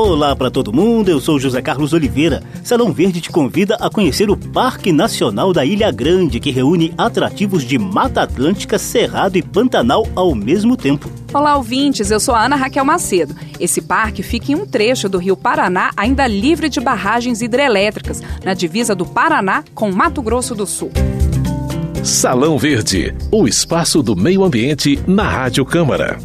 Olá para todo mundo, eu sou José Carlos Oliveira. Salão Verde te convida a conhecer o Parque Nacional da Ilha Grande, que reúne atrativos de Mata Atlântica, Cerrado e Pantanal ao mesmo tempo. Olá, ouvintes, eu sou a Ana Raquel Macedo. Esse parque fica em um trecho do rio Paraná, ainda livre de barragens hidrelétricas, na divisa do Paraná com Mato Grosso do Sul. Salão Verde, o espaço do meio ambiente na Rádio Câmara.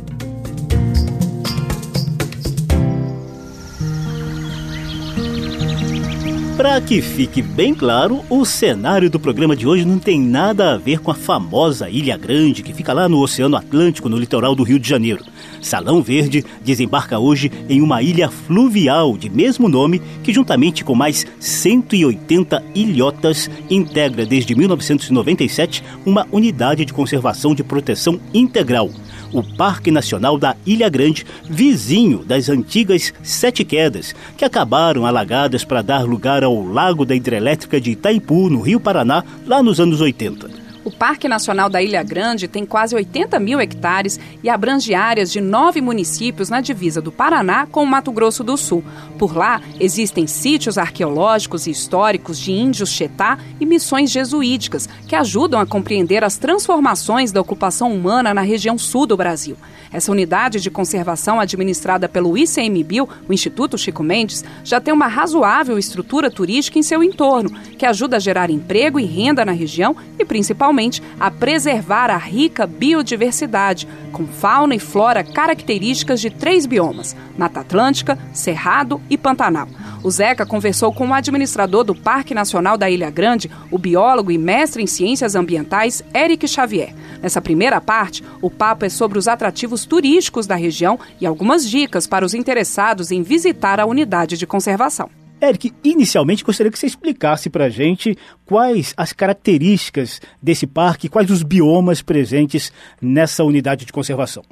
Para que fique bem claro, o cenário do programa de hoje não tem nada a ver com a famosa Ilha Grande que fica lá no Oceano Atlântico, no litoral do Rio de Janeiro. Salão Verde desembarca hoje em uma ilha fluvial de mesmo nome que, juntamente com mais 180 ilhotas, integra desde 1997 uma unidade de conservação de proteção integral o Parque Nacional da Ilha Grande, vizinho das antigas Sete Quedas, que acabaram alagadas para dar lugar ao Lago da Hidrelétrica de Itaipu, no Rio Paraná, lá nos anos 80. O Parque Nacional da Ilha Grande tem quase 80 mil hectares e abrange áreas de nove municípios na divisa do Paraná com o Mato Grosso do Sul. Por lá, existem sítios arqueológicos e históricos de índios Chetá e missões jesuíticas que ajudam a compreender as transformações da ocupação humana na região sul do Brasil. Essa unidade de conservação administrada pelo ICMBio, o Instituto Chico Mendes, já tem uma razoável estrutura turística em seu entorno, que ajuda a gerar emprego e renda na região e, principalmente, a preservar a rica biodiversidade, com fauna e flora características de três biomas: Mata Atlântica, Cerrado e Pantanal. O Zeca conversou com o administrador do Parque Nacional da Ilha Grande, o biólogo e mestre em ciências ambientais, Eric Xavier. Nessa primeira parte, o papo é sobre os atrativos turísticos da região e algumas dicas para os interessados em visitar a unidade de conservação. Eric, inicialmente gostaria que você explicasse para a gente quais as características desse parque, quais os biomas presentes nessa unidade de conservação.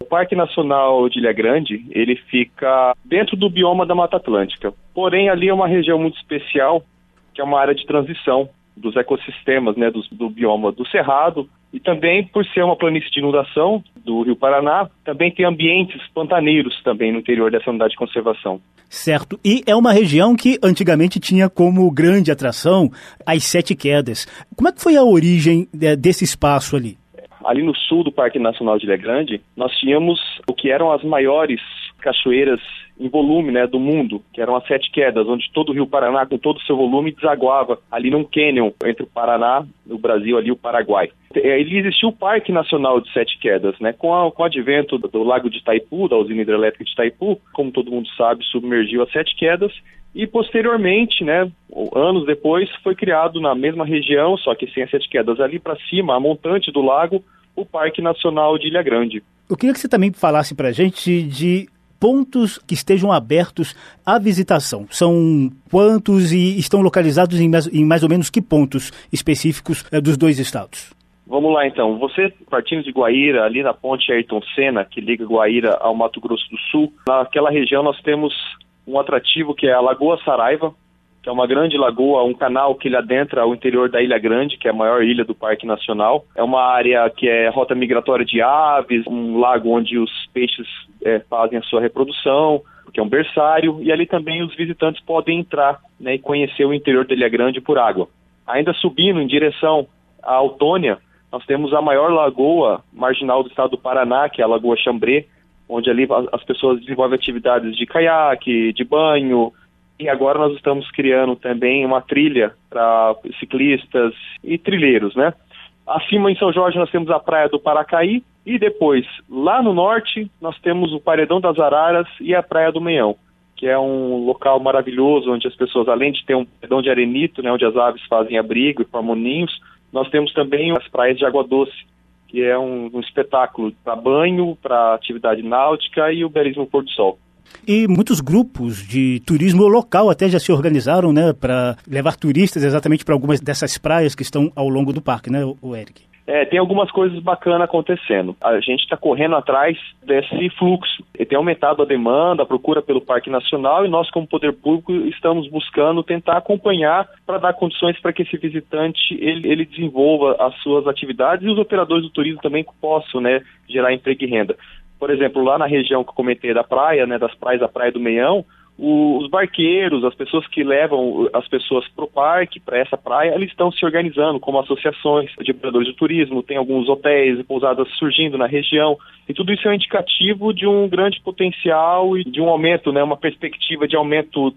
O Parque Nacional de Ilha Grande, ele fica dentro do bioma da Mata Atlântica. Porém, ali é uma região muito especial, que é uma área de transição dos ecossistemas, né, do, do bioma do Cerrado, e também por ser uma planície de inundação do Rio Paraná, também tem ambientes pantaneiros também no interior dessa unidade de conservação. Certo. E é uma região que antigamente tinha como grande atração as Sete Quedas. Como é que foi a origem é, desse espaço ali? Ali no sul do Parque Nacional de Ilha Grande, nós tínhamos o que eram as maiores cachoeiras em volume né, do mundo, que eram as sete quedas, onde todo o Rio Paraná, com todo o seu volume, desaguava ali num cânion entre o Paraná, o Brasil ali o Paraguai. Ali existiu o Parque Nacional de Sete Quedas, né? Com, a, com o advento do, do Lago de Itaipu, da usina hidrelétrica de Itaipu, como todo mundo sabe, submergiu as Sete Quedas e posteriormente, né, anos depois, foi criado na mesma região, só que sem as Sete Quedas ali para cima, a montante do lago, o Parque Nacional de Ilha Grande. Eu queria que você também falasse para a gente de pontos que estejam abertos à visitação. São quantos e estão localizados em mais, em mais ou menos que pontos específicos é, dos dois estados? Vamos lá então. Você partindo de Guaíra, ali na ponte Ayrton Senna, que liga Guaíra ao Mato Grosso do Sul, naquela região nós temos um atrativo que é a Lagoa Saraiva, que é uma grande lagoa, um canal que ele adentra o interior da Ilha Grande, que é a maior ilha do Parque Nacional. É uma área que é rota migratória de aves, um lago onde os peixes é, fazem a sua reprodução, que é um berçário, e ali também os visitantes podem entrar né, e conhecer o interior da Ilha Grande por água. Ainda subindo em direção à Autônia, nós temos a maior lagoa marginal do estado do Paraná, que é a Lagoa Chambré, onde ali as pessoas desenvolvem atividades de caiaque, de banho, e agora nós estamos criando também uma trilha para ciclistas e trilheiros, né? Acima em São Jorge nós temos a Praia do Paracaí e depois lá no norte nós temos o Paredão das Araras e a Praia do Meião, que é um local maravilhoso onde as pessoas além de ter um paredão de arenito, né, onde as aves fazem abrigo e formam ninhos, nós temos também as praias de água doce, que é um, um espetáculo para banho, para atividade náutica e o belismo pôr do sol. E muitos grupos de turismo local até já se organizaram, né, para levar turistas exatamente para algumas dessas praias que estão ao longo do parque, né, o Eric? É, tem algumas coisas bacanas acontecendo. A gente está correndo atrás desse fluxo. E tem aumentado a demanda, a procura pelo Parque Nacional e nós, como poder público, estamos buscando tentar acompanhar para dar condições para que esse visitante ele, ele, desenvolva as suas atividades e os operadores do turismo também possam né, gerar emprego e renda. Por exemplo, lá na região que eu comentei da praia, né, das praias da Praia do Meião, os barqueiros, as pessoas que levam as pessoas para o parque, para essa praia, eles estão se organizando como associações de operadores de turismo, tem alguns hotéis e pousadas surgindo na região, e tudo isso é um indicativo de um grande potencial e de um aumento, né, uma perspectiva de aumento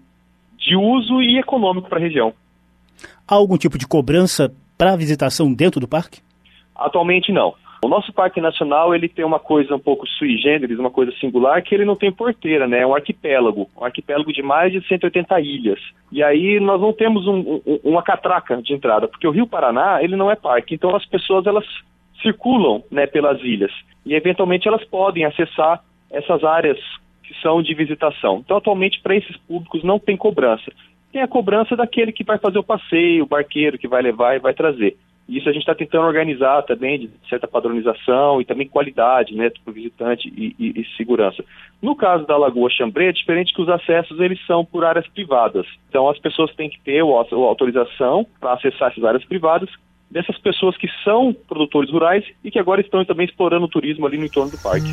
de uso e econômico para a região. Há algum tipo de cobrança para visitação dentro do parque? Atualmente não. O nosso parque nacional ele tem uma coisa um pouco sui generis, uma coisa singular, que ele não tem porteira, né? É um arquipélago, um arquipélago de mais de 180 ilhas. E aí nós não temos um, um, uma catraca de entrada, porque o Rio Paraná ele não é parque, então as pessoas elas circulam, né, pelas ilhas e eventualmente elas podem acessar essas áreas que são de visitação. Então atualmente para esses públicos não tem cobrança. Tem a cobrança daquele que vai fazer o passeio, o barqueiro que vai levar e vai trazer. Isso a gente está tentando organizar também, de certa padronização e também qualidade né, para o visitante e, e, e, segurança. No caso da Lagoa Chambré, é diferente que os acessos eles são por áreas privadas. Então as pessoas têm que ter a autorização para acessar essas áreas privadas dessas pessoas que são produtores rurais e que agora estão também explorando o turismo ali no entorno do parque.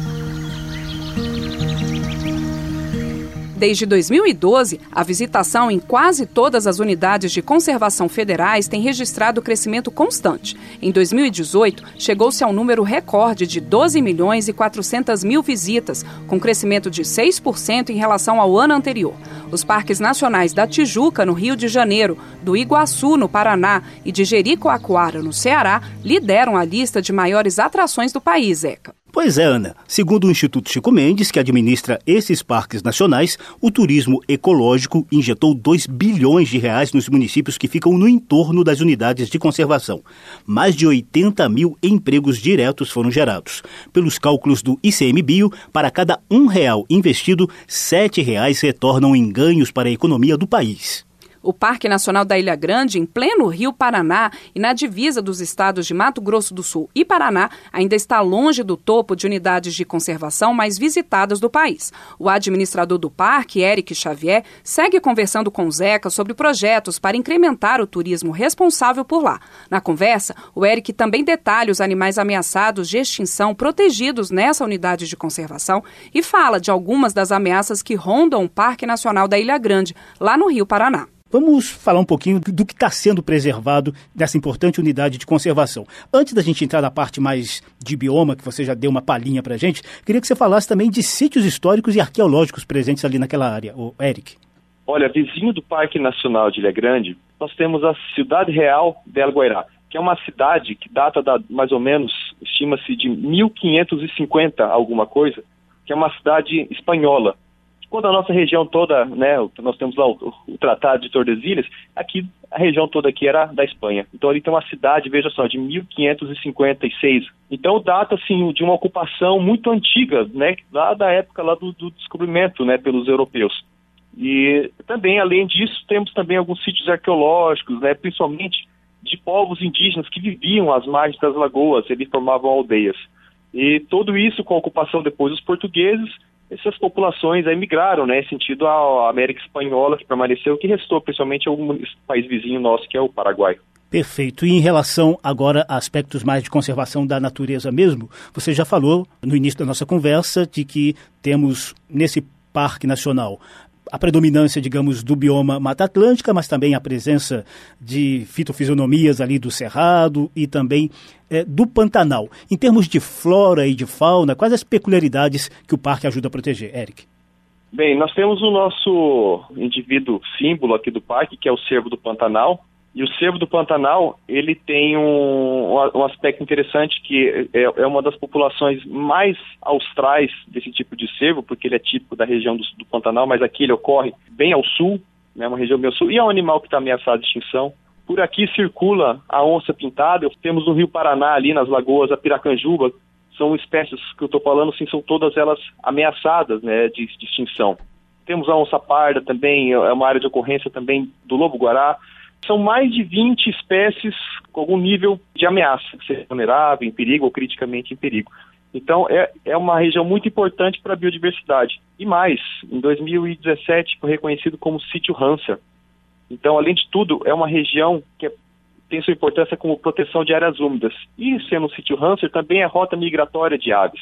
Desde 2012, a visitação em quase todas as unidades de conservação federais tem registrado crescimento constante. Em 2018, chegou-se ao número recorde de 12 milhões e 400 mil visitas, com crescimento de 6% em relação ao ano anterior. Os parques nacionais da Tijuca, no Rio de Janeiro, do Iguaçu, no Paraná, e de Jericoacoara, no Ceará, lideram a lista de maiores atrações do país, Eca. Pois é, Ana. Segundo o Instituto Chico Mendes, que administra esses parques nacionais, o turismo ecológico injetou 2 bilhões de reais nos municípios que ficam no entorno das unidades de conservação. Mais de 80 mil empregos diretos foram gerados. Pelos cálculos do ICMBio, para cada um real investido, sete reais retornam em ganhos para a economia do país. O Parque Nacional da Ilha Grande, em pleno Rio Paraná e na divisa dos estados de Mato Grosso do Sul e Paraná, ainda está longe do topo de unidades de conservação mais visitadas do país. O administrador do parque, Eric Xavier, segue conversando com o Zeca sobre projetos para incrementar o turismo responsável por lá. Na conversa, o Eric também detalha os animais ameaçados de extinção protegidos nessa unidade de conservação e fala de algumas das ameaças que rondam o Parque Nacional da Ilha Grande, lá no Rio Paraná. Vamos falar um pouquinho do que está sendo preservado dessa importante unidade de conservação. Antes da gente entrar na parte mais de bioma, que você já deu uma palhinha para gente, queria que você falasse também de sítios históricos e arqueológicos presentes ali naquela área, o Eric. Olha, vizinho do Parque Nacional de Ilha Grande, nós temos a Cidade Real de Alguairá, que é uma cidade que data da, mais ou menos, estima-se de 1550 alguma coisa, que é uma cidade espanhola, quando a nossa região toda, né, nós temos lá o, o Tratado de Tordesilhas, aqui a região toda aqui era da Espanha. Então ali tem uma cidade, veja só, de 1556. Então data assim de uma ocupação muito antiga, né, lá da época lá do, do descobrimento, né, pelos europeus. E também além disso temos também alguns sítios arqueológicos, né, principalmente de povos indígenas que viviam às margens das lagoas, eles formavam aldeias. E tudo isso com a ocupação depois dos portugueses essas populações aí migraram, né, sentido a América Espanhola, que permaneceu, que restou principalmente algum país vizinho nosso, que é o Paraguai. Perfeito. E em relação agora a aspectos mais de conservação da natureza mesmo, você já falou no início da nossa conversa de que temos nesse Parque Nacional a predominância, digamos, do bioma Mata Atlântica, mas também a presença de fitofisionomias ali do Cerrado e também é, do Pantanal. Em termos de flora e de fauna, quais as peculiaridades que o parque ajuda a proteger, Eric? Bem, nós temos o nosso indivíduo símbolo aqui do parque, que é o cervo do Pantanal, e o cervo do Pantanal, ele tem um, um aspecto interessante que é, é, uma das populações mais austrais desse tipo de cervo, porque ele é típico da região do, do Pantanal, mas aqui ele ocorre bem ao sul, né, uma região bem ao sul, e é um animal que está ameaçado de extinção. Por aqui circula a onça pintada, temos no Rio Paraná, ali nas lagoas, a piracanjuba, são espécies que eu estou falando, assim, são todas elas ameaçadas né, de, de extinção. Temos a onça parda também, é uma área de ocorrência também do lobo-guará, são mais de 20 espécies com algum nível de ameaça, seja vulnerável, em perigo ou criticamente em perigo. Então, é, é uma região muito importante para a biodiversidade. E mais, em 2017 foi reconhecido como sítio Hanser. Então, além de tudo, é uma região que é, tem sua importância como proteção de áreas úmidas. E, sendo um sítio Hanser, também é rota migratória de aves.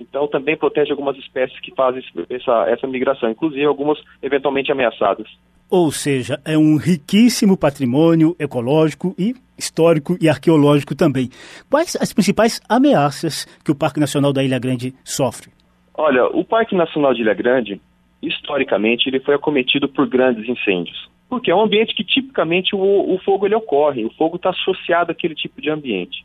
Então também protege algumas espécies que fazem essa, essa migração, inclusive algumas eventualmente ameaçadas. Ou seja, é um riquíssimo patrimônio ecológico e histórico e arqueológico também. Quais as principais ameaças que o Parque Nacional da Ilha Grande sofre? Olha, o Parque Nacional de Ilha Grande, historicamente, ele foi acometido por grandes incêndios. Porque é um ambiente que tipicamente o, o fogo ele ocorre, o fogo está associado àquele tipo de ambiente.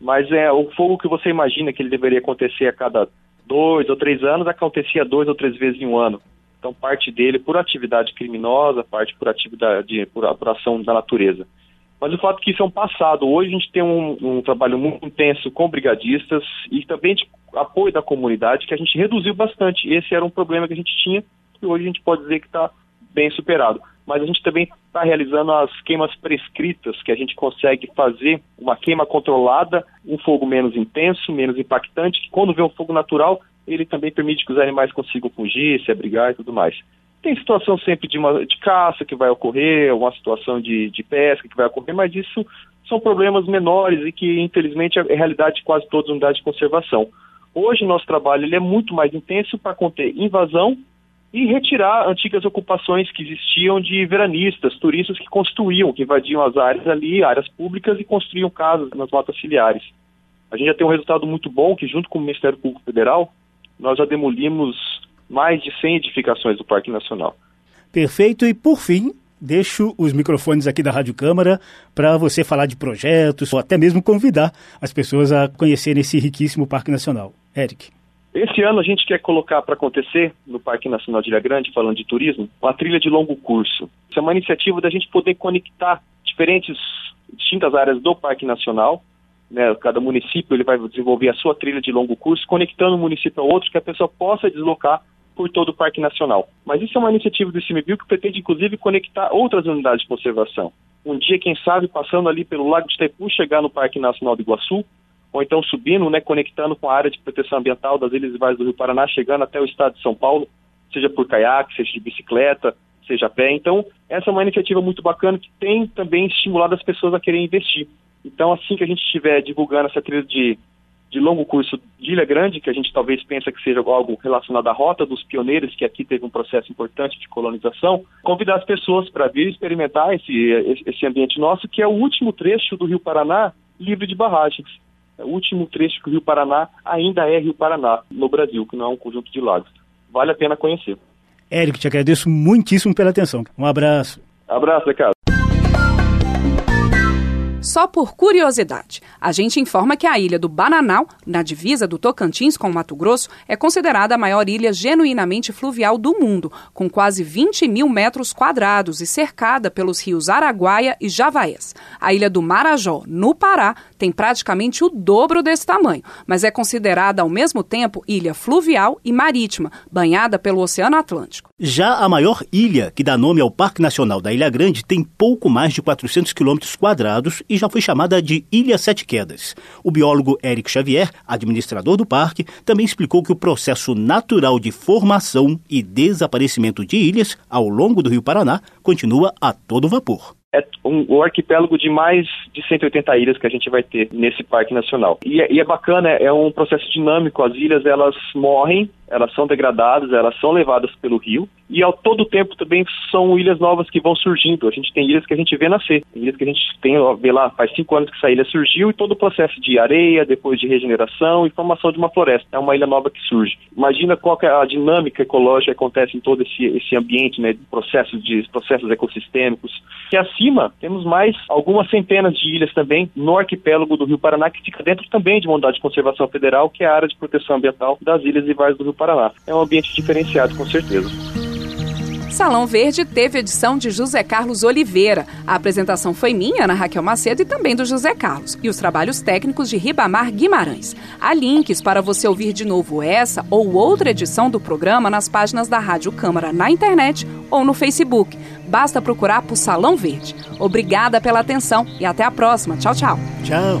Mas é o fogo que você imagina que ele deveria acontecer a cada dois ou três anos, acontecia duas ou três vezes em um ano. Então, parte dele por atividade criminosa, parte por atividade, por, por ação da natureza. Mas o fato é que isso é um passado. Hoje a gente tem um, um, trabalho muito intenso com brigadistas e também de apoio da comunidade que a gente reduziu bastante. Esse era um problema que a gente tinha e hoje a gente pode dizer que está bem superado. Mas a gente também está realizando as queimas prescritas, que a gente consegue fazer uma queima controlada, um fogo menos intenso, menos impactante, que quando vê um fogo natural, ele também permite que os animais consigam fugir, se abrigar e tudo mais. Tem situação sempre de, uma, de caça que vai ocorrer, uma situação de, de pesca que vai ocorrer, mas isso são problemas menores e que, infelizmente, é realidade de quase todas as unidades de conservação. Hoje, nosso trabalho ele é muito mais intenso para conter invasão e retirar antigas ocupações que existiam de veranistas, turistas que construíam, que invadiam as áreas ali, áreas públicas e construíam casas nas matas ciliares. A gente já tem um resultado muito bom que, junto com o Ministério Público Federal, nós já demolimos mais de 100 edificações do Parque Nacional. Perfeito. E por fim, deixo os microfones aqui da Rádio Câmara para você falar de projetos ou até mesmo convidar as pessoas a conhecerem esse riquíssimo Parque Nacional. Eric. Esse ano a gente quer colocar para acontecer no Parque Nacional de Ilha Grande, falando de turismo, uma trilha de longo curso. Isso é uma iniciativa da gente poder conectar diferentes, distintas áreas do Parque Nacional né, cada município ele vai desenvolver a sua trilha de longo curso, conectando um município a outro, que a pessoa possa deslocar por todo o Parque Nacional. Mas isso é uma iniciativa do ICMBio que pretende, inclusive, conectar outras unidades de conservação. Um dia, quem sabe, passando ali pelo Lago de Itaipu, chegar no Parque Nacional do Iguaçu, ou então subindo, né, conectando com a área de proteção ambiental das Ilhas e Vales do Rio Paraná, chegando até o estado de São Paulo, seja por caiaque, seja de bicicleta, seja a pé. Então, essa é uma iniciativa muito bacana que tem também estimulado as pessoas a querer investir. Então, assim que a gente estiver divulgando essa trilha de, de longo curso de Ilha Grande, que a gente talvez pense que seja algo relacionado à rota dos pioneiros, que aqui teve um processo importante de colonização, convidar as pessoas para vir experimentar esse, esse ambiente nosso, que é o último trecho do Rio Paraná livre de barragens. É o último trecho que o Rio Paraná ainda é Rio Paraná no Brasil, que não é um conjunto de lagos. Vale a pena conhecer. Érico, te agradeço muitíssimo pela atenção. Um abraço. Abraço, Ricardo. Só por curiosidade, a gente informa que a ilha do Bananal, na divisa do Tocantins com o Mato Grosso, é considerada a maior ilha genuinamente fluvial do mundo, com quase 20 mil metros quadrados e cercada pelos rios Araguaia e Javaés. A ilha do Marajó, no Pará, tem praticamente o dobro desse tamanho, mas é considerada ao mesmo tempo ilha fluvial e marítima, banhada pelo Oceano Atlântico. Já a maior ilha, que dá nome ao Parque Nacional da Ilha Grande, tem pouco mais de 400 quilômetros quadrados e já foi chamada de Ilha Sete Quedas. O biólogo Eric Xavier, administrador do parque, também explicou que o processo natural de formação e desaparecimento de ilhas ao longo do Rio Paraná continua a todo vapor é um, arquipélago de mais de 180 ilhas que a gente vai ter nesse parque nacional. E, é, e é bacana, é, é um processo dinâmico. As ilhas elas morrem elas são degradadas, elas são levadas pelo rio e ao todo tempo também são ilhas novas que vão surgindo. A gente tem ilhas que a gente vê nascer, ilhas que a gente tem, vê lá, faz cinco anos que essa ilha surgiu e todo o processo de areia, depois de regeneração e formação de uma floresta. É uma ilha nova que surge. Imagina qual é a dinâmica ecológica que acontece em todo esse, esse ambiente, né, processos, de processos ecossistêmicos. E acima temos mais algumas centenas de ilhas também no arquipélago do Rio Paraná que fica dentro também de uma unidade de conservação federal, que é a área de proteção ambiental das ilhas e vales do Rio Paraná. É um ambiente diferenciado, com certeza. Salão Verde teve edição de José Carlos Oliveira. A apresentação foi minha, Ana Raquel Macedo, e também do José Carlos. E os trabalhos técnicos de Ribamar Guimarães. Há links para você ouvir de novo essa ou outra edição do programa nas páginas da Rádio Câmara na internet ou no Facebook. Basta procurar por Salão Verde. Obrigada pela atenção e até a próxima. Tchau, tchau. Tchau.